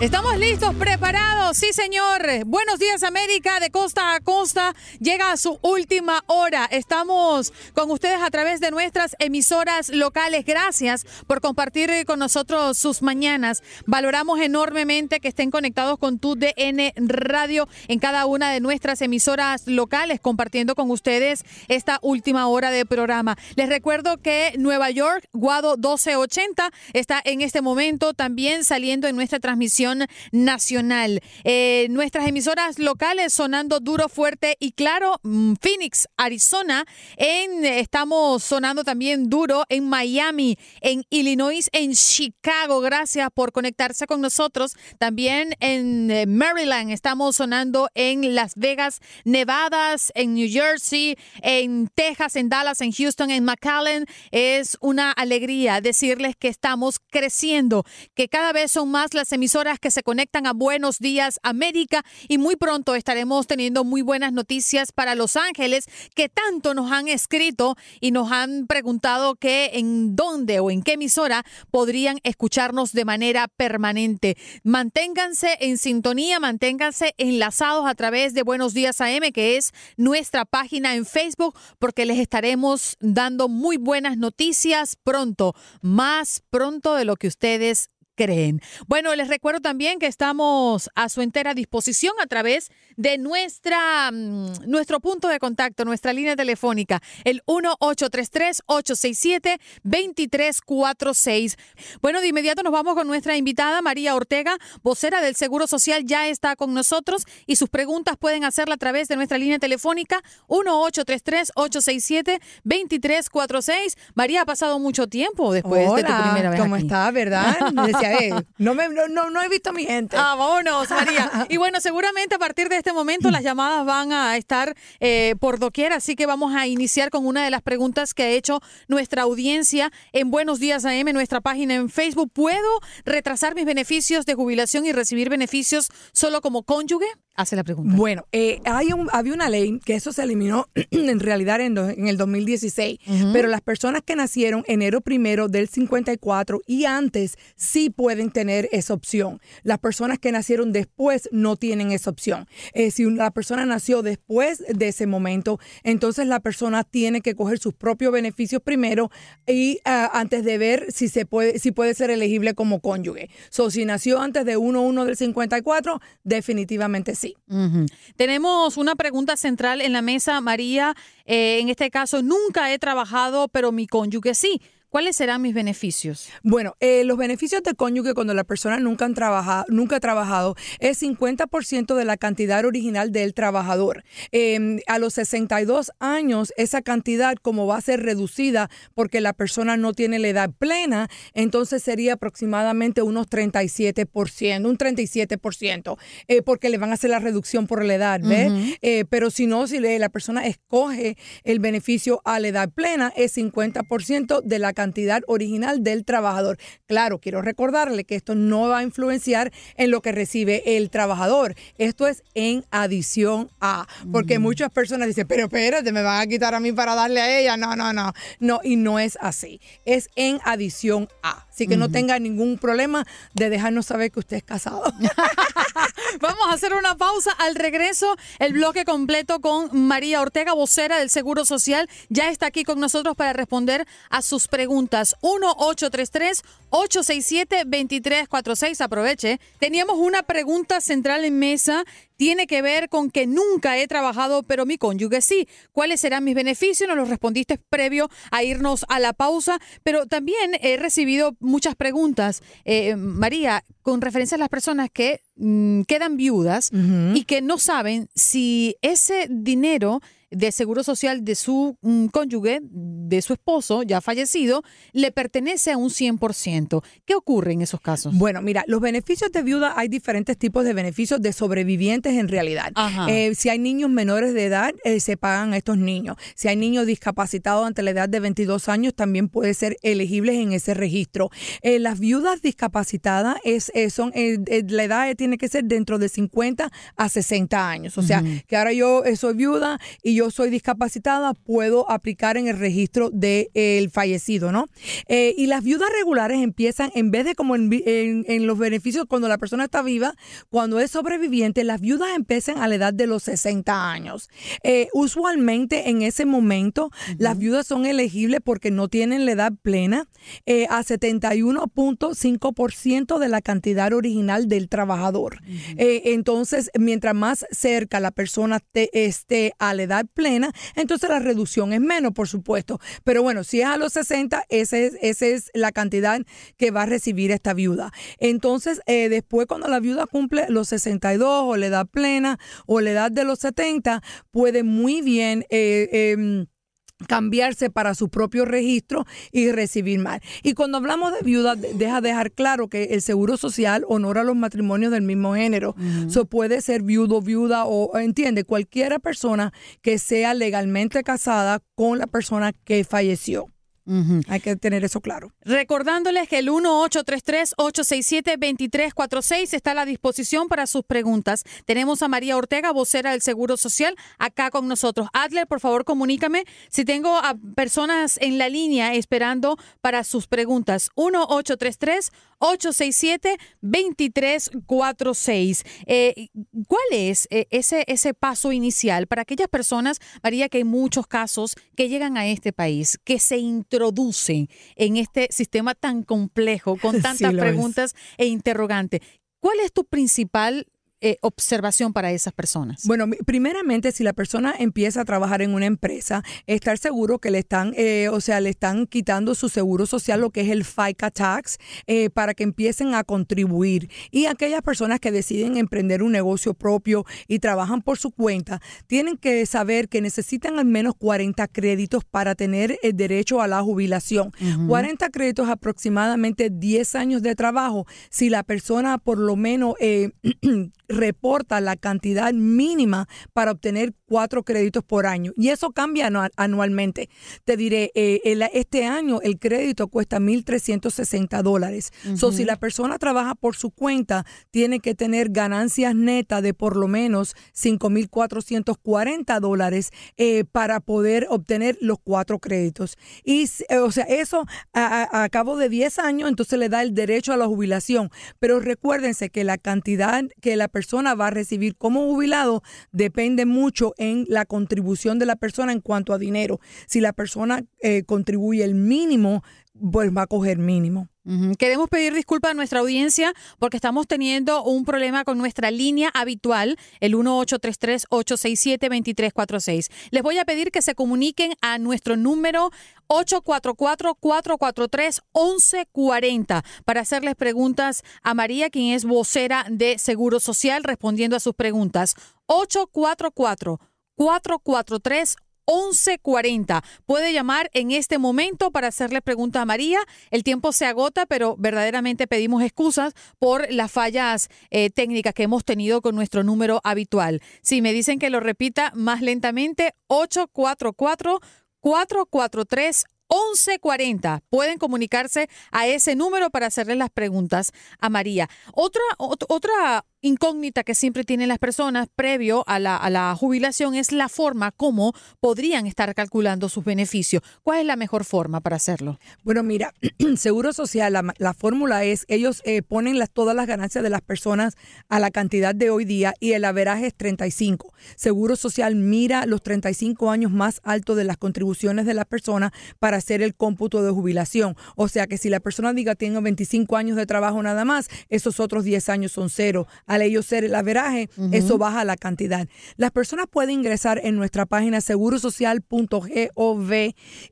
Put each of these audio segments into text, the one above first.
Estamos listos, preparados, sí señor. Buenos días América, de costa a costa. Llega a su última hora. Estamos con ustedes a través de nuestras emisoras locales. Gracias por compartir con nosotros sus mañanas. Valoramos enormemente que estén conectados con tu DN Radio en cada una de nuestras emisoras locales, compartiendo con ustedes esta última hora de programa. Les recuerdo que Nueva York, Guado 1280, está en este momento también saliendo en nuestra transmisión nacional. Eh, nuestras emisoras locales sonando duro, fuerte y claro, mm, Phoenix, Arizona. En, estamos sonando también duro en Miami, en Illinois, en Chicago. Gracias por conectarse con nosotros. También en eh, Maryland estamos sonando en Las Vegas, Nevada, en New Jersey, en Texas, en Dallas, en Houston, en McAllen. Es una alegría decirles que estamos creciendo, que cada vez son más las emisoras que se conectan a Buenos Días América y muy pronto estaremos teniendo muy buenas noticias para Los Ángeles que tanto nos han escrito y nos han preguntado que en dónde o en qué emisora podrían escucharnos de manera permanente. Manténganse en sintonía, manténganse enlazados a través de Buenos Días AM, que es nuestra página en Facebook, porque les estaremos dando muy buenas noticias pronto, más pronto de lo que ustedes creen. Bueno, les recuerdo también que estamos a su entera disposición a través de nuestra, mm, nuestro punto de contacto, nuestra línea telefónica, el 1833-867-2346. Bueno, de inmediato nos vamos con nuestra invitada, María Ortega, vocera del Seguro Social, ya está con nosotros y sus preguntas pueden hacerla a través de nuestra línea telefónica, 1833-867-2346. María, ha pasado mucho tiempo después de tu primera vez. ¿Cómo está, verdad? No, me, no, no, he visto a mi gente. Ah, vámonos, María. Y bueno, seguramente a partir de este momento las llamadas van a estar eh, por doquier, así que vamos a iniciar con una de las preguntas que ha hecho nuestra audiencia en Buenos Días AM, nuestra página en Facebook. ¿Puedo retrasar mis beneficios de jubilación y recibir beneficios solo como cónyuge? Hace la pregunta. Bueno, eh, hay un, había una ley que eso se eliminó en realidad en, en el 2016, pero las personas que nacieron enero primero del 54 y antes sí pueden tener esa opción. Las personas que nacieron después no tienen esa opción. Eh, si la persona nació después de ese momento, entonces la persona tiene que coger sus propios beneficios primero y ah, antes de ver si se puede, si puede ser elegible como cónyuge. So, si nació antes de 1-1 del 54, definitivamente sí. Tenemos una pregunta central en la mesa, María. Eh, en este caso, nunca he trabajado, pero mi cónyuge sí. ¿Cuáles serán mis beneficios? Bueno, eh, los beneficios de cónyuge cuando la persona nunca, han trabajado, nunca ha trabajado es 50% de la cantidad original del trabajador. Em, a los 62 años, esa cantidad como va a ser reducida porque la persona no tiene la edad plena, entonces sería aproximadamente unos 37%, un 37%, eh, porque le van a hacer la reducción por la edad, ¿ves? Eh, pero si no, si la persona escoge el beneficio a la edad plena, es 50% de la cantidad original del trabajador. Claro, quiero recordarle que esto no va a influenciar en lo que recibe el trabajador. Esto es en adición a, porque muchas personas dicen, pero espérate, me van a quitar a mí para darle a ella. No, no, no, no, y no es así. Es en adición a. Así que no tenga ningún problema de dejarnos saber que usted es casado. Vamos a hacer una pausa. Al regreso, el bloque completo con María Ortega, vocera del Seguro Social, ya está aquí con nosotros para responder a sus preguntas. 1-833-867-2346. Aproveche. Teníamos una pregunta central en mesa tiene que ver con que nunca he trabajado, pero mi cónyuge sí. ¿Cuáles serán mis beneficios? Nos lo respondiste previo a irnos a la pausa, pero también he recibido muchas preguntas, eh, María, con referencia a las personas que mm, quedan viudas y que no saben si ese dinero de seguro social de su mm, cónyuge, de su esposo ya fallecido, le pertenece a un 100%. ¿Qué ocurre en esos casos? Bueno, mira, los beneficios de viuda, hay diferentes tipos de beneficios de sobrevivientes en realidad. Eh, si hay niños menores de edad, eh, se pagan a estos niños. Si hay niños discapacitados ante la edad de 22 años, también puede ser elegibles en ese registro. Eh, las viudas discapacitadas es, son, la edad tiene que ser dentro de 50 a 60 años. O sea, que ahora yo soy viuda y yo soy discapacitada, puedo aplicar en el registro del fallecido, ¿no? Eh, y las viudas regulares empiezan, en vez de como en, en, los beneficios cuando la persona está viva, cuando es sobreviviente, las viudas empiezan a la edad de los 60 años. Eh, usualmente en ese momento, las viudas son elegibles porque no tienen la edad plena eh, a 71.5% de la cantidad original del trabajador. entonces, mientras más cerca la persona esté a la edad plena, entonces la reducción es menos, por supuesto. Pero bueno, si es a los 60, esa es, esa es la cantidad que va a recibir esta viuda. Entonces, eh, después cuando la viuda cumple los 62 o la edad plena o la edad de los 70, puede muy bien... Eh, em, cambiarse para su propio registro y recibir más. Y cuando hablamos de viuda, deja dejar claro que el Seguro Social honora los matrimonios del mismo género. Eso puede ser viudo, viuda o, entiende, cualquiera persona que sea legalmente casada con la persona que falleció. Hay que tener eso claro. Recordándoles que el 1833-867-2346 está a la disposición para sus preguntas. Tenemos a María Ortega, vocera del Seguro Social, acá con nosotros. Adler, por favor, comunícame si tengo a personas en la línea esperando para sus preguntas. 1833 867-2346. Eh, ¿Cuál es eh, ese, ese paso inicial para aquellas personas, María, que hay muchos casos que llegan a este país, que se introducen en este sistema tan complejo, con tantas preguntas e interrogantes? ¿Cuál es tu principal eh, observación para esas personas? Bueno, primeramente, si la persona empieza a trabajar en una empresa, estar seguro que le están, eh, o sea, le están quitando su seguro social, lo que es el FICA tax, eh, para que empiecen a contribuir. Y aquellas personas que deciden emprender un negocio propio y trabajan por su cuenta, tienen que saber que necesitan al menos 40 créditos para tener el derecho a la jubilación. 40 créditos aproximadamente 10 años de trabajo. Si la persona por lo menos reporta la cantidad mínima para obtener cuatro créditos por año. Y eso cambia anualmente. Te diré, eh, este año el crédito cuesta 1.360 dólares. So, si la persona trabaja por su cuenta, tiene que tener ganancias netas de por lo menos 5.440 dólares eh, para poder obtener los cuatro créditos. Y, eh, o sea, eso a, a cabo de 10 años, entonces le da el derecho a la jubilación. Pero recuérdense que la cantidad que la persona va a recibir como jubilado depende mucho en la contribución de la persona en cuanto a dinero. Si la persona eh, contribuye el mínimo, pues va a coger mínimo. Queremos pedir disculpas a nuestra audiencia porque estamos teniendo un problema con nuestra línea habitual, el 1833-867-2346. Les voy a pedir que se comuniquen a nuestro número 844-443-1140 para hacerles preguntas a María, quien es vocera de Seguro Social, respondiendo a sus preguntas. 844 443 1140. Puede llamar en este momento para hacerle pregunta a María. El tiempo se agota, pero verdaderamente pedimos excusas por las fallas eh, técnicas que hemos tenido con nuestro número habitual. Si me dicen que lo repita más lentamente, 844 443 1140. Pueden comunicarse a ese número para hacerle las preguntas a María. Otra, otra incógnita que siempre tienen las personas previo a la, jubilación es la forma como podrían estar calculando sus beneficios. ¿Cuál es la mejor forma para hacerlo? Bueno, mira, Seguro Social, la, fórmula es, ellos eh, ponen todas las ganancias de las personas a la cantidad de hoy día y el averaje es 35. Seguro Social mira los 35 años más altos de las contribuciones de las personas para hacer el cómputo de jubilación. O sea que si la persona diga tengo 25 años de trabajo nada más, esos otros 10 años son cero al ellos ser el averaje, eso baja la cantidad. Las personas pueden ingresar en nuestra página segurosocial.gov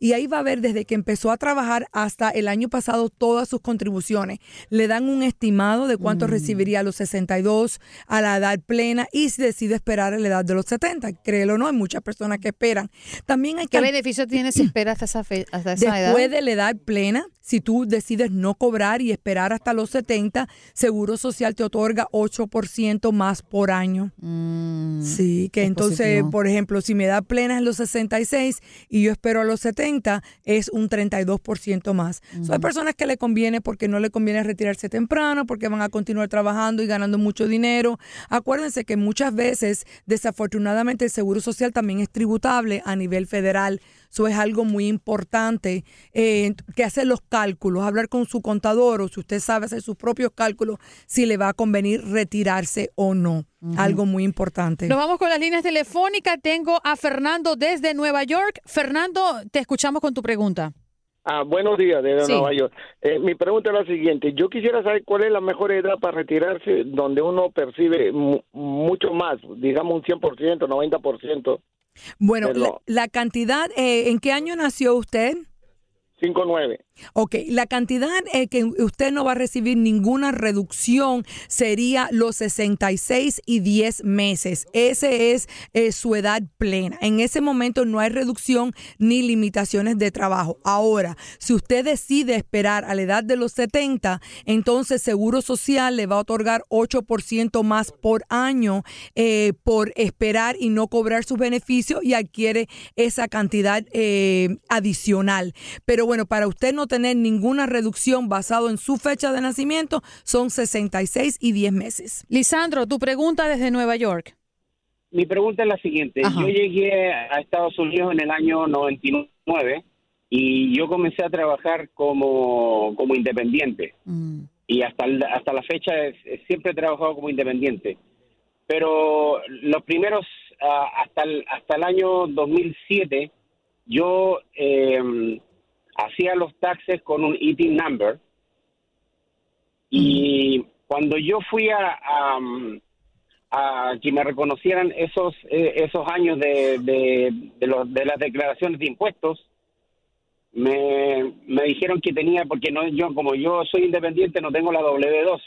y ahí va a ver desde que empezó a trabajar hasta el año pasado todas sus contribuciones. Le dan un estimado de cuánto mm. recibiría a los 62, a la edad plena y si decide esperar a la edad de los 70. Créelo o no, hay muchas personas que esperan. También hay ¿Qué beneficio tiene si espera hasta esa, fe, hasta esa Después de la edad plena, si tú decides no cobrar y esperar hasta los 70, Seguro Social te otorga 8 4% más por año. Mm, Sí, que es entonces, positivo. por ejemplo, si me da plenas en los 66 y yo espero a los 70, es un 32% más. So, hay personas que le conviene porque no le conviene retirarse temprano, porque van a continuar trabajando y ganando mucho dinero. Acuérdense que muchas veces, desafortunadamente, el Seguro Social también es tributable a nivel federal. Eso es algo muy importante, eh, que hacer los cálculos, hablar con su contador o si usted sabe hacer sus propios cálculos, si le va a convenir retirarse o no. Algo muy importante. Nos vamos con las líneas telefónicas. Tengo a Fernando desde Nueva York. Fernando, te escuchamos con tu pregunta. Ah, buenos días, de Sí. Nueva York. Eh, mi pregunta es la siguiente. Yo quisiera saber cuál es la mejor edad para retirarse donde uno percibe mu- mucho más, digamos un 100%, 90%, Bueno, la, la cantidad, eh, ¿en qué año nació usted? 5-9. Ok, la cantidad eh, que usted no va a recibir ninguna reducción sería los 66 y 10 meses. Ese es eh, su edad plena. En ese momento no hay reducción ni limitaciones de trabajo. Ahora, si usted decide esperar a la edad de los 70, entonces Seguro Social le va a otorgar 8% más por año eh, por esperar y no cobrar sus beneficios y adquiere esa cantidad adicional. Pero bueno, para usted no tener ninguna reducción basado en su fecha de nacimiento, son 66 y 10 meses. Lisandro, tu pregunta desde Nueva York. Mi pregunta es la siguiente. Ajá. Yo llegué a Estados Unidos en el año 99 y yo comencé a trabajar como, como independiente. Mm. Y hasta, el- hasta la fecha es- es- siempre he trabajado como independiente. Pero los primeros, ah, hasta, el, hasta el año 2007, yo eh, hacía los taxes con un eating number. Y cuando yo fui a, a, que me reconocieran esos eh, esos años de, de, de, las declaraciones de impuestos, me, me dijeron que tenía, porque no yo como yo soy independiente, no tengo la W2.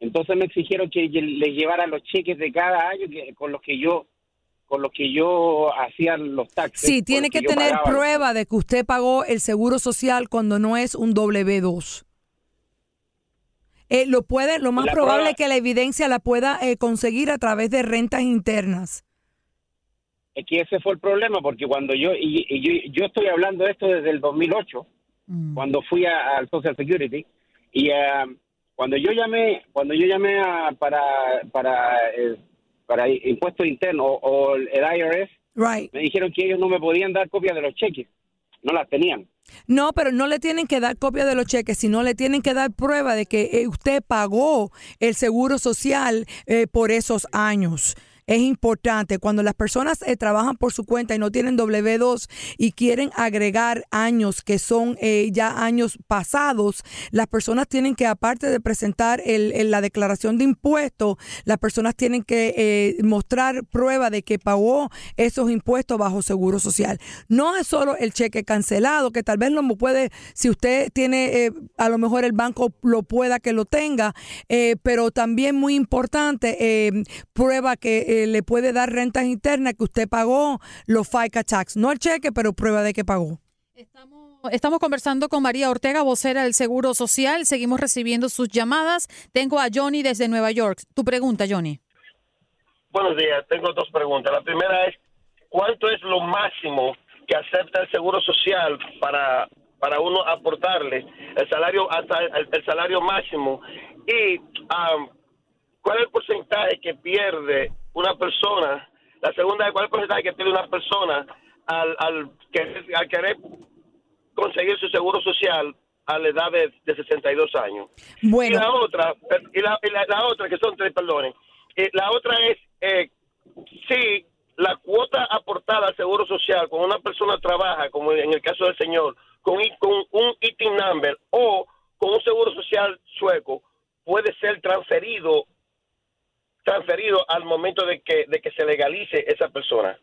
Entonces me exigieron que les llevara los cheques de cada año que, con los que yo con los que yo hacía los taxes. Sí, tiene que tener pagaba. prueba de que usted pagó el seguro social cuando no es un W2. Eh, lo puede, lo más La probable prueba- es que la evidencia la pueda eh, conseguir a través de rentas internas. Es que ese fue el problema, porque cuando yo, y, y yo, yo estoy hablando de esto desde el 2008, Mm. cuando fui al Social Security, y ah, cuando yo llamé, cuando yo llamé a- para, para, eh, para impuestos internos o, o el IRS, Right. me dijeron que ellos no me podían dar copia de los cheques, no las tenían. No, pero no le tienen que dar copia de los cheques, sino le tienen que dar prueba de que eh, usted pagó el seguro social eh, por esos años. Es importante cuando las personas eh, trabajan por su cuenta y no tienen W2 y quieren agregar años que son eh, ya años pasados, las personas tienen que, aparte de presentar el- la declaración de impuestos, las personas tienen que eh, mostrar prueba de que pagó esos impuestos bajo seguro social. No es solo el cheque cancelado, que tal vez lo puede, si usted tiene, eh, a lo mejor el banco lo pueda que lo tenga, eh, pero también muy importante, prueba que eh, le puede dar rentas internas que usted pagó los FICA tax. No el cheque, pero prueba de que pagó. Estamos, estamos conversando con María Ortega, vocera del Seguro Social. Seguimos recibiendo sus llamadas. Tengo a Johnny desde Nueva York. Tu pregunta, Johnny. Buenos días, tengo dos preguntas. La primera es, ¿cuánto es lo máximo que acepta el Seguro Social para, para uno aportarle el salario hasta el, el salario máximo? Y am, ¿cuál es el porcentaje que pierde una persona? La segunda es, ¿cuál porcentaje que pierde una persona al, al, querer, al querer conseguir su Seguro Social a la edad de, de 62 años? Bueno. Y la otra, y la, y la- la otra, que son tres, perdonen. Eh, la otra es eh, si la cuota aportada al Seguro Social cuando una persona trabaja, como en el caso del señor, con, con un ITIN number o con un Seguro Social sueco, puede ser transferido transferido al momento de que, de que se legalice esa persona.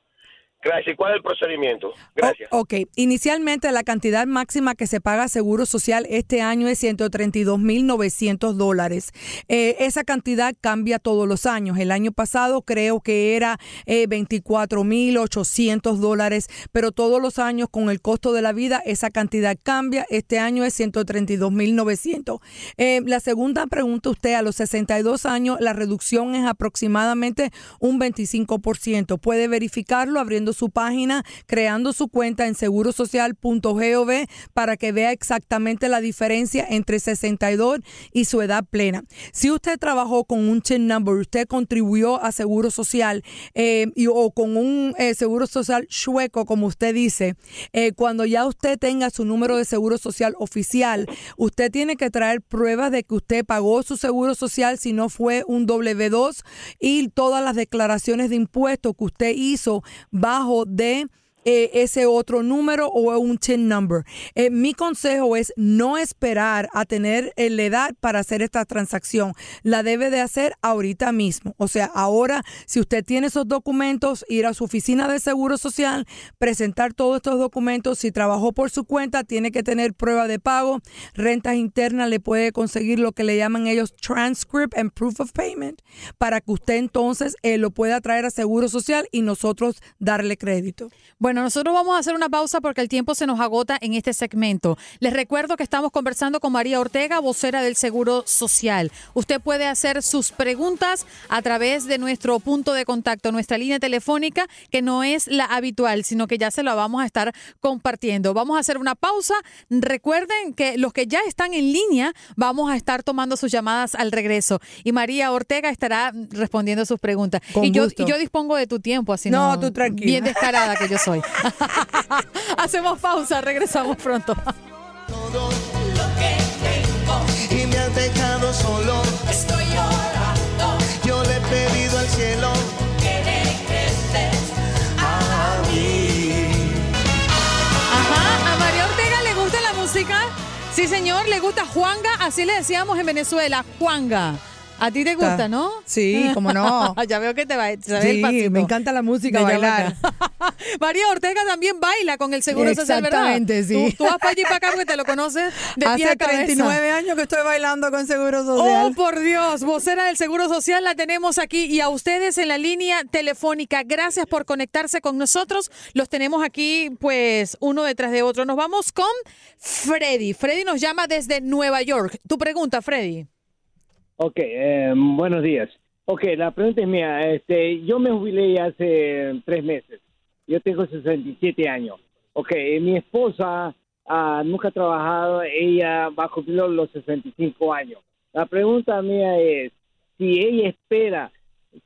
Gracias. ¿Cuál es el procedimiento? Gracias. ok, inicialmente la cantidad máxima que se paga Seguro Social este año es 132.900 dólares. Eh, esa cantidad cambia todos los años. El año pasado creo que era eh, 24.800 dólares, pero todos los años con el costo de la vida esa cantidad cambia. Este año es 132.900. Eh, la segunda pregunta usted, a los 62 años la reducción es aproximadamente un 25%. Puede verificarlo abriendo su página, creando su cuenta en segurosocial.gov para que vea exactamente la diferencia entre 62 y su edad plena. Si usted trabajó con un TIN number, usted contribuyó a Seguro Social eh, o con un eh, Seguro Social chueco, como usted dice, eh, cuando ya usted tenga su número de Seguro Social oficial, usted tiene que traer pruebas de que usted pagó su Seguro Social si no fue un W2 y todas las declaraciones de impuestos que usted hizo bajo de eh, ese otro número o un TIN number. Eh, mi consejo es no esperar a tener eh, la edad para hacer esta transacción. La debe de hacer ahorita mismo. O sea, ahora, si usted tiene esos documentos, ir a su oficina de seguro social, presentar todos estos documentos. Si trabajó por su cuenta, tiene que tener prueba de pago. Rentas internas le puede conseguir lo que le llaman ellos transcript and proof of payment para que usted entonces lo pueda traer a seguro social y nosotros darle crédito. Bueno, nosotros vamos a hacer una pausa porque el tiempo se nos agota en este segmento. Les recuerdo que estamos conversando con María Ortega, vocera del Seguro Social. Usted puede hacer sus preguntas a través de nuestro punto de contacto, nuestra línea telefónica, que no es la habitual, sino que ya se la vamos a estar compartiendo. Vamos a hacer una pausa. Recuerden que los que ya están en línea, vamos a estar tomando sus llamadas al regreso. Y María Ortega estará respondiendo sus preguntas. Con y, yo, y yo dispongo de tu tiempo, así No, no. tú tranquila. Bien descarada que yo soy. Hacemos pausa, regresamos pronto. todo lo que tengo y me has dejado solo. Estoy llorando. Yo le he pedido al cielo que regreses a mí. Ajá, a María Ortega le gusta la música. Sí, señor, le gusta Juanga, así le decíamos en Venezuela, Juanga. A ti te gusta, ¿no? Sí, cómo no. ya veo que te va, el Sí, pasito. me encanta la música, De bailar. María Ortega también baila con el Seguro Social, ¿verdad? Exactamente, sí. Tú, tú vas para allí para acá porque te lo conoces de pie Hace a cabeza. 39 años que estoy bailando con Seguro Social. Oh, por Dios, vocera del Seguro Social la tenemos aquí y a ustedes en la línea telefónica. Gracias por conectarse con nosotros. Los tenemos aquí, pues, uno detrás de otro. Nos vamos con Freddy. Freddy nos llama desde Nueva York. Tu pregunta, Freddy. Ok, eh, buenos días. Ok, la pregunta es mía. Este, yo me jubilé hace tres meses. Yo tengo 67 años. Ok, eh, mi esposa ah, nunca ha trabajado. Ella va a cumplir los 65 años. La pregunta mía es, si ella espera,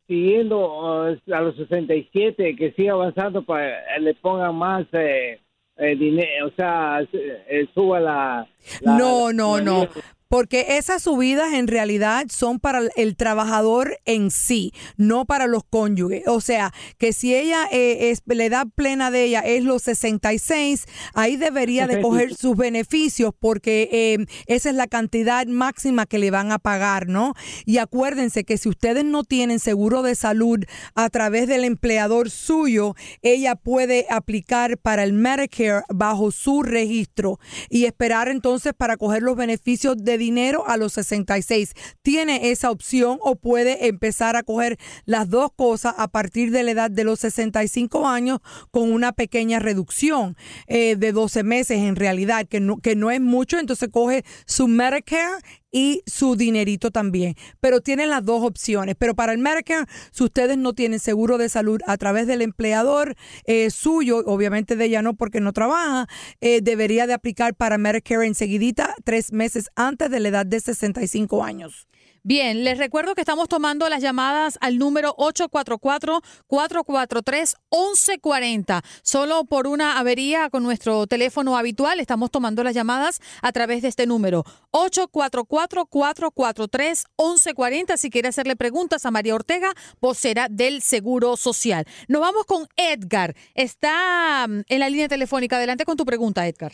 siguiendo ah, a los 67, que siga avanzando para que le pongan más eh, eh, dinero, o sea, eh, suba la... la- No, no, la- no. Porque esas subidas en realidad son para el trabajador en sí, no para los cónyuges. O sea, que si ella, eh, es, la edad plena de ella es los 66, ahí debería de coger sus beneficios porque eh, esa es la cantidad máxima que le van a pagar, ¿no? Y acuérdense que si ustedes no tienen seguro de salud a través del empleador suyo, ella puede aplicar para el Medicare bajo su registro y esperar entonces para coger los beneficios de dinero a los 66. Tiene esa opción o puede empezar a coger las dos cosas a partir de la edad de los 65 años con una pequeña reducción eh, de 12 meses en realidad, que no, que no es mucho, entonces coge su Medicare y su dinerito también. Pero tienen las dos opciones. Pero para el Medicare, si ustedes no tienen seguro de salud a través del empleador eh, suyo, obviamente de ella no porque no trabaja, eh, debería de aplicar para Medicare enseguidita tres meses antes de la edad de 65 años. Bien, les recuerdo que estamos tomando las llamadas al número 844-443-1140. Solo por una avería con nuestro teléfono habitual estamos tomando las llamadas a través de este número. 844-443-1140 si quiere hacerle preguntas a María Ortega, vocera del Seguro Social. Nos vamos con Edgar. Está mm, en la línea telefónica. Adelante con tu pregunta, Edgar.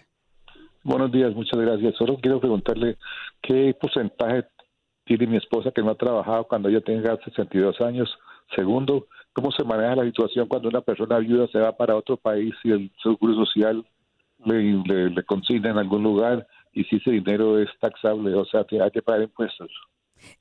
Buenos días, muchas gracias. Solo quiero preguntarle qué porcentaje tiene mi esposa que no ha trabajado cuando ella tenga 62 años Segundo, ¿cómo se maneja la situación cuando una persona viuda se va para otro país y el Seguro Social le, le, le consigna en algún lugar y si ese dinero es taxable, o sea, que hay que pagar impuestos?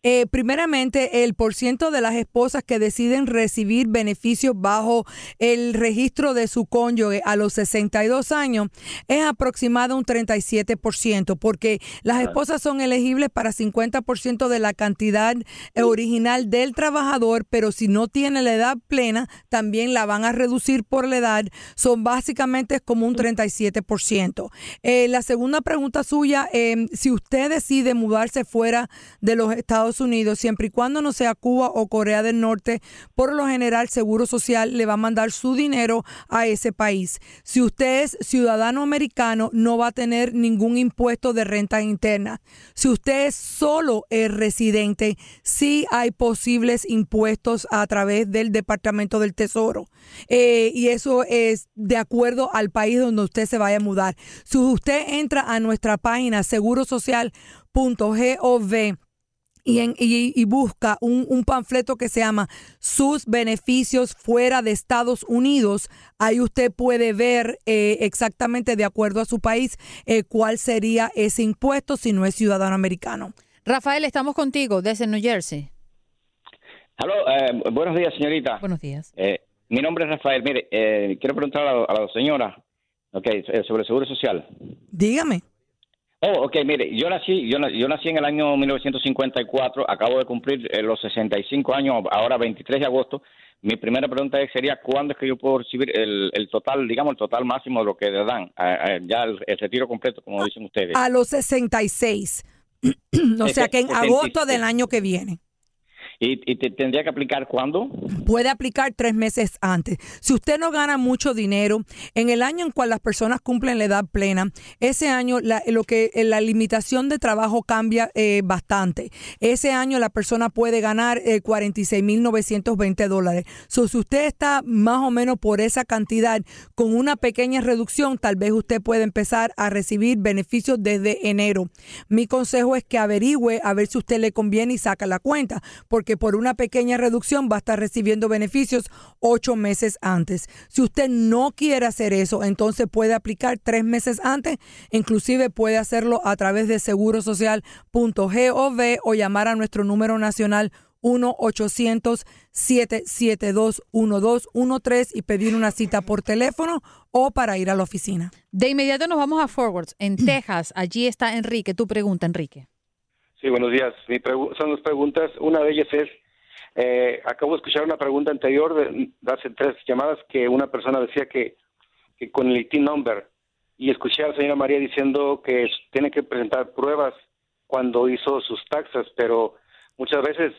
Eh, primeramente, el porciento de las esposas que deciden recibir beneficios bajo el registro de su cónyuge a los 62 años es aproximado un 37%, porque las esposas son elegibles para 50% de la cantidad original del trabajador, pero si no tiene la edad plena, también la van a reducir por la edad. Son básicamente como un 37%. Eh, la segunda pregunta suya, eh, si usted decide mudarse fuera de los Estados Unidos, siempre y cuando no sea Cuba o Corea del Norte, por lo general Seguro Social le va a mandar su dinero a ese país. Si usted es ciudadano americano, no va a tener ningún impuesto de renta interna. Si usted es solo el residente, sí hay posibles impuestos a través del Departamento del Tesoro. Eh, y eso es de acuerdo al país donde usted se vaya a mudar. Si usted entra a nuestra página segurosocial.gov y, en- y- y busca un, un panfleto que se llama Sus beneficios fuera de Estados Unidos, ahí usted puede ver eh, exactamente de acuerdo a su país eh, cuál sería ese impuesto si no es ciudadano americano. Rafael, estamos contigo desde New Jersey. Aló, eh, buenos días, señorita. Buenos días. Eh, mi nombre es Rafael. Mire, eh, quiero preguntar a la, a la señora okay, sobre el seguro social. Dígame. Oh, ok, mire, yo nací, yo, na- yo nací en el año 1954, acabo de cumplir eh, los 65 años, ahora 23 de agosto. Mi primera pregunta es- sería, ¿cuándo es que yo puedo recibir el, el total, digamos, el total máximo de lo que le dan? Ah, ah, ya el, el retiro completo, como dicen ustedes. A los 66. o sea que en agosto del año que viene. ¿Y, y te tendría que aplicar cuándo? puede aplicar tres meses antes. Si usted no gana mucho dinero, en el año en cual las personas cumplen la edad plena, ese año la, lo que la limitación de trabajo cambia eh, bastante. Ese año la persona puede ganar eh, 46.920 dólares. So, si usted está más o menos por esa cantidad, con una pequeña reducción, tal vez usted puede empezar a recibir beneficios desde enero. Mi consejo es que averigüe a ver si usted le conviene y saca la cuenta, porque por una pequeña reducción va a estar recibiendo beneficios ocho meses antes. Si usted no quiere hacer eso, entonces puede aplicar tres meses antes, inclusive puede hacerlo a través de segurosocial.gov o llamar a nuestro número nacional 1-800-772-1213 y pedir una cita por teléfono o para ir a la oficina. De inmediato nos vamos a Forwards, en Texas. Allí está Enrique. Tu pregunta, Enrique. Sí, buenos días. Mi son dos preguntas. Una de ellas es, eh, acabo de escuchar una pregunta anterior de, hace tres llamadas que una persona decía que, que con el ITIN number y escuché a la señora María diciendo que tiene que presentar pruebas cuando hizo sus taxas, pero muchas veces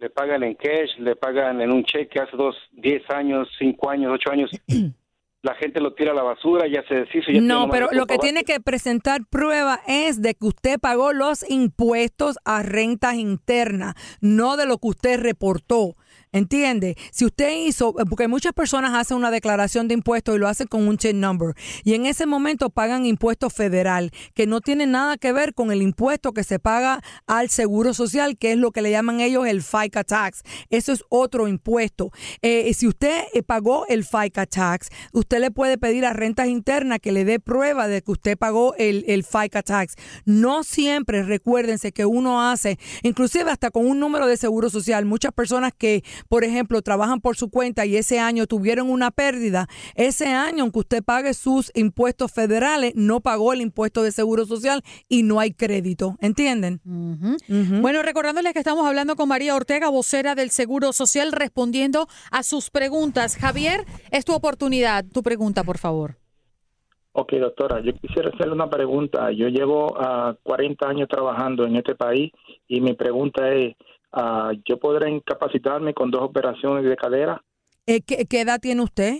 le pagan en cash, le pagan en un cheque hace dos, diez años, cinco años, ocho años. La gente lo tira a la basura, ya se deshizo. Ya No, pero lo que tiene que presentar prueba es de que usted pagó los impuestos a rentas internas, no de lo que usted reportó. ¿Entiende? Si usted hizo, porque muchas personas hacen una declaración de impuestos y lo hacen con un check number, y en ese momento pagan impuesto federal, que no tiene nada que ver con el impuesto que se paga al seguro social, que es lo que le llaman ellos el FICA tax. Eso es otro impuesto. Eh, si usted eh, pagó el FICA tax, usted le puede pedir a rentas internas que le dé prueba de que usted pagó el, el FICA tax. No siempre, recuérdense que uno hace, inclusive hasta con un número de seguro social, muchas personas que, por ejemplo, trabajan por su cuenta y ese año tuvieron una pérdida, ese año, aunque usted pague sus impuestos federales, no pagó el impuesto de seguro social y no hay crédito. ¿Entienden? Bueno, recordándoles que estamos hablando con María Ortega, vocera del Seguro Social, respondiendo a sus preguntas. Javier, es tu oportunidad. Tu pregunta, por favor. Ok, doctora, yo quisiera hacerle una pregunta. Yo llevo ah, 40 años trabajando en este país y mi pregunta es, ah, ¿yo podré incapacitarme con dos operaciones de cadera Eh, ¿qué, qué edad tiene usted?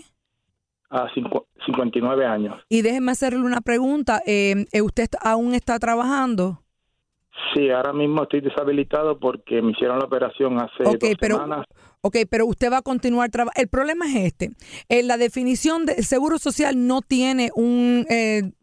a cincu- 59 años? Y déjeme hacerle una pregunta. eh, eh, ¿Usted aún está trabajando? Sí, ahora mismo estoy deshabilitado porque me hicieron la operación hace dos pero, semanas. ok, pero usted va a continuar trabajando. El problema es este. En la definición del Seguro Social no tiene un, eh,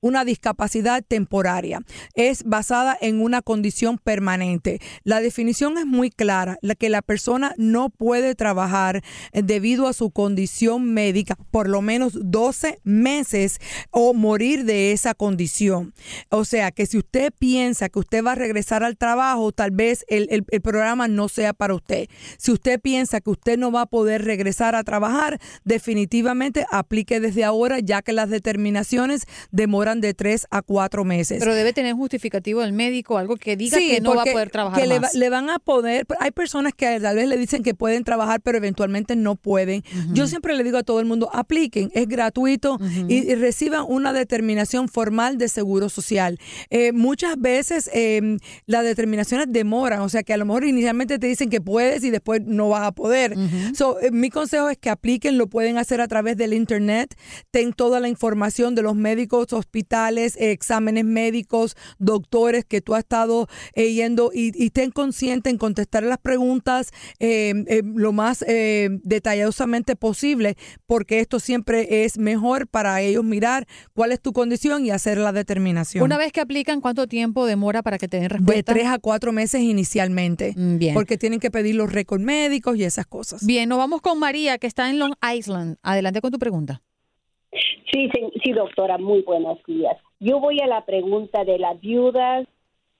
una discapacidad temporaria. Es basada en una condición permanente. La definición es muy clara, la que la persona no puede trabajar eh, debido a su condición médica por lo menos 12 meses o morir de esa condición. O sea que si usted piensa que usted va a regresar al trabajo, tal vez el, el- el programa no sea para usted. Si usted piensa que usted no va a poder regresar a trabajar, definitivamente aplique desde ahora, ya que las determinaciones demoran de tres a cuatro meses. Pero debe tener justificativo del médico, algo que diga que no va a poder trabajar que le, más. le van a poder, hay personas que tal vez le dicen que pueden trabajar, pero eventualmente no pueden. Yo siempre le digo a todo el mundo, apliquen, es gratuito y, y reciban una determinación formal de seguro social. Eh, muchas veces eh, las determinaciones demoran, o sea que a lo mejor inicialmente te dicen que puedes y después no vas a poder. So, eh, mi consejo es que apliquen, lo pueden hacer a través del internet, ten toda la información de los médicos, hospitales, eh, exámenes médicos, doctores que tú has estado eh, yendo y, y ten consciente en contestar las preguntas eh, eh, lo más detallosamente posible, porque esto siempre es mejor para ellos mirar cuál es tu condición y hacer la determinación. Una vez que aplican, ¿cuánto tiempo demora para que te den de respuesta? tres a cuatro meses inicialmente, Mm, bien. porque tienen que pedir los récords médicos y esas cosas. Bien, nos vamos con María, que está en Long Island. Adelante con tu pregunta. Sí, sí, doctora, muy buenos días. Yo voy a la pregunta de las viudas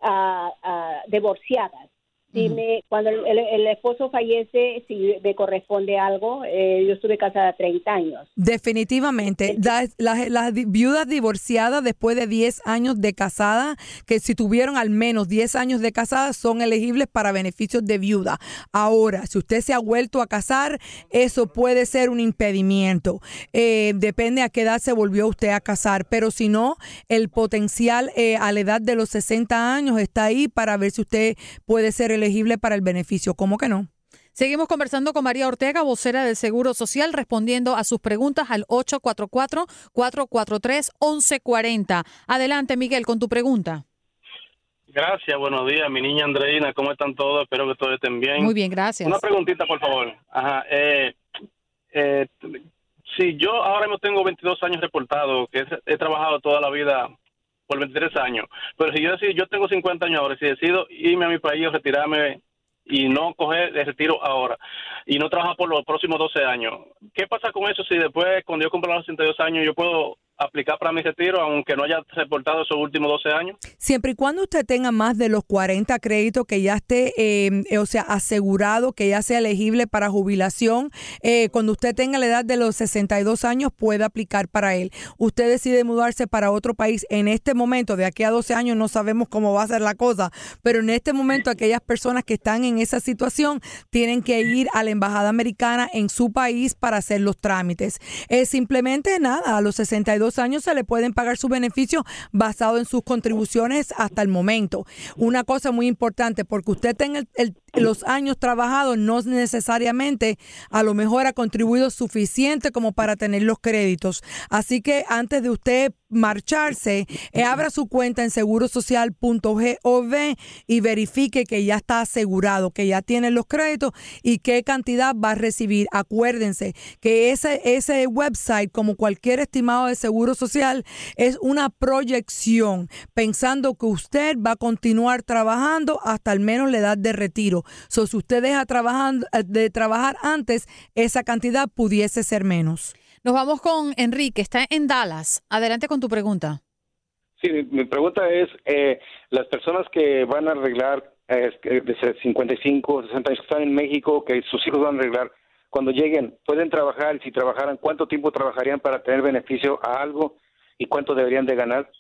ah, divorciadas. Si me, cuando el, el- el esposo fallece, si me corresponde algo, eh, yo estuve casada 30 años. Definitivamente. Las, las- las di- viudas divorciadas después de 10 años de casada, que si tuvieron al menos 10 años de casada, son elegibles para beneficios de viuda. Ahora, si usted se ha vuelto a casar, eso puede ser un impedimento. Eh, depende a qué edad se volvió usted a casar, pero si no, el potencial eh, a la edad de los 60 años está ahí para ver si usted puede ser elegible para el beneficio. ¿Cómo que no? Seguimos conversando con María Ortega, vocera del Seguro Social, respondiendo a sus preguntas al 844-443-1140. Adelante, Miguel, con tu pregunta. Gracias, buenos días, mi niña Andreina, ¿cómo están todos? Espero que todos estén bien. Muy bien, gracias. Una preguntita, por favor. Ajá, eh, eh, si yo ahora mismo tengo 22 años reportados, que he, he trabajado toda la vida por 23 años, pero si yo decido, yo tengo 50 años ahora, si decido irme a mi país o retirarme y no coger el retiro ahora y no trabajar por los próximos 12 años, ¿qué pasa con eso si después, cuando yo cumpla los 62 años, yo puedo aplicar para mi retiro aunque no haya reportado esos últimos 12 años? Siempre y cuando usted tenga más de los 40 créditos que ya esté, eh, eh, o sea, asegurado, que ya sea elegible para jubilación, eh, cuando usted tenga la edad de los 62 años puede aplicar para él. Usted decide mudarse para otro país en este momento, de aquí a 12 años no sabemos cómo va a ser la cosa, pero en este momento aquellas personas que están en esa situación tienen que ir a la embajada americana en su país para hacer los trámites. Es simplemente nada, a los 62 años se le pueden pagar sus beneficios basado en sus contribuciones hasta el momento. Una cosa muy importante, porque usted tenga el- el- los años trabajados, no necesariamente a lo mejor ha contribuido suficiente como para tener los créditos. Así que antes de usted marcharse, eh, abra su cuenta en segurosocial.gov y verifique que ya está asegurado, que ya tiene los créditos y qué cantidad va a recibir. Acuérdense que ese, ese website, como cualquier estimado de seguro social, es una proyección, pensando que usted va a continuar trabajando hasta al menos la edad de retiro. So, si usted deja trabajando, eh, de trabajar antes, esa cantidad pudiese ser menos. Nos vamos con Enrique, está en Dallas. Adelante con tu pregunta. Sí, mi, pregunta es, eh, las personas que van a arreglar eh, de 55, 60 años que están en México, que sus hijos van a arreglar, cuando lleguen, ¿pueden trabajar? Y si trabajaran, ¿cuánto tiempo trabajarían para tener beneficio a algo? ¿Y cuánto deberían de ganar?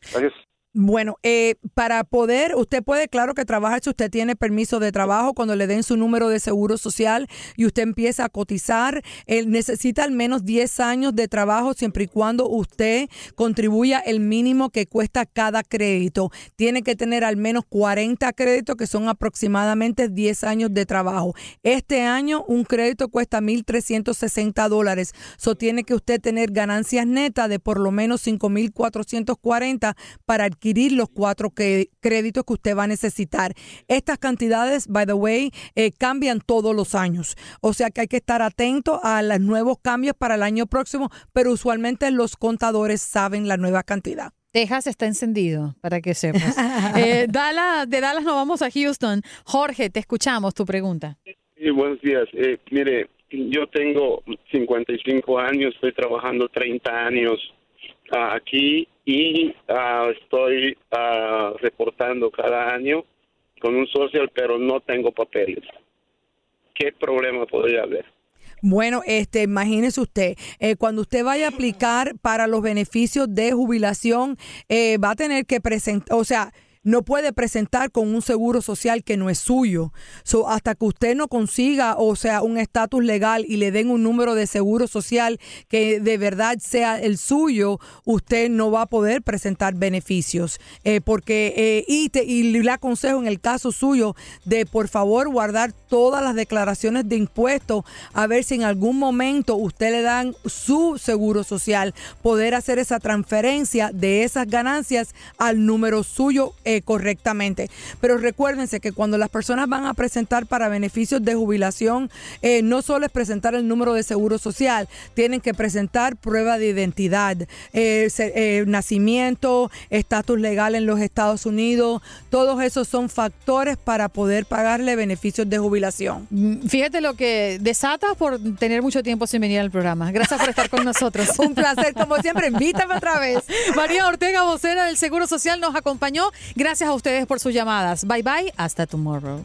Gracias. Bueno, eh, para poder, usted puede, claro que trabajar si usted tiene permiso de trabajo cuando le den su número de seguro social y usted empieza a cotizar. Él necesita al menos 10 años de trabajo siempre y cuando usted contribuya el mínimo que cuesta cada crédito. Tiene que tener al menos 40 créditos que son aproximadamente 10 años de trabajo. Este año un crédito cuesta 1.360 dólares. So tiene que usted tener ganancias netas de por lo menos 5.440 para los cuatro que- créditos que usted va a necesitar. Estas cantidades, by the way, eh, cambian todos los años. O sea que hay que estar atento a los nuevos cambios para el año próximo, pero usualmente los contadores saben la nueva cantidad. Texas está encendido, para que sepas. Eh, Dallas, de Dallas nos vamos a Houston. Jorge, te escuchamos tu pregunta. Sí, buenos días. Eh, mire, yo tengo 55 años, estoy trabajando 30 años aquí y ah, estoy ah, reportando cada año con un social, pero no tengo papeles. ¿Qué problema podría haber? Bueno, este, imagínese usted, eh, cuando usted vaya a aplicar para los beneficios de jubilación, eh, va a tener que presentar, o sea, no puede presentar con un seguro social que no es suyo. So, hasta que usted no consiga, o sea, un estatus legal y le den un número de seguro social que de verdad sea el suyo, usted no va a poder presentar beneficios. Eh, porque, eh, y, te, y le aconsejo en el caso suyo de por favor guardar todas las declaraciones de impuestos, a ver si en algún momento usted le dan su seguro social, poder hacer esa transferencia de esas ganancias al número suyo. Correctamente. Pero recuérdense que cuando las personas van a presentar para beneficios de jubilación, eh, no solo es presentar el número de seguro social, tienen que presentar prueba de identidad, eh, eh, nacimiento, estatus legal en los Estados Unidos, todos esos son factores para poder pagarle beneficios de jubilación. Mm, fíjate lo que desatas por tener mucho tiempo sin venir al programa. Gracias por estar con nosotros. Un placer, como siempre, invítame otra vez. María Ortega, vocera del Seguro Social, nos acompañó. Gracias a ustedes por sus llamadas. Bye bye, hasta tomorrow.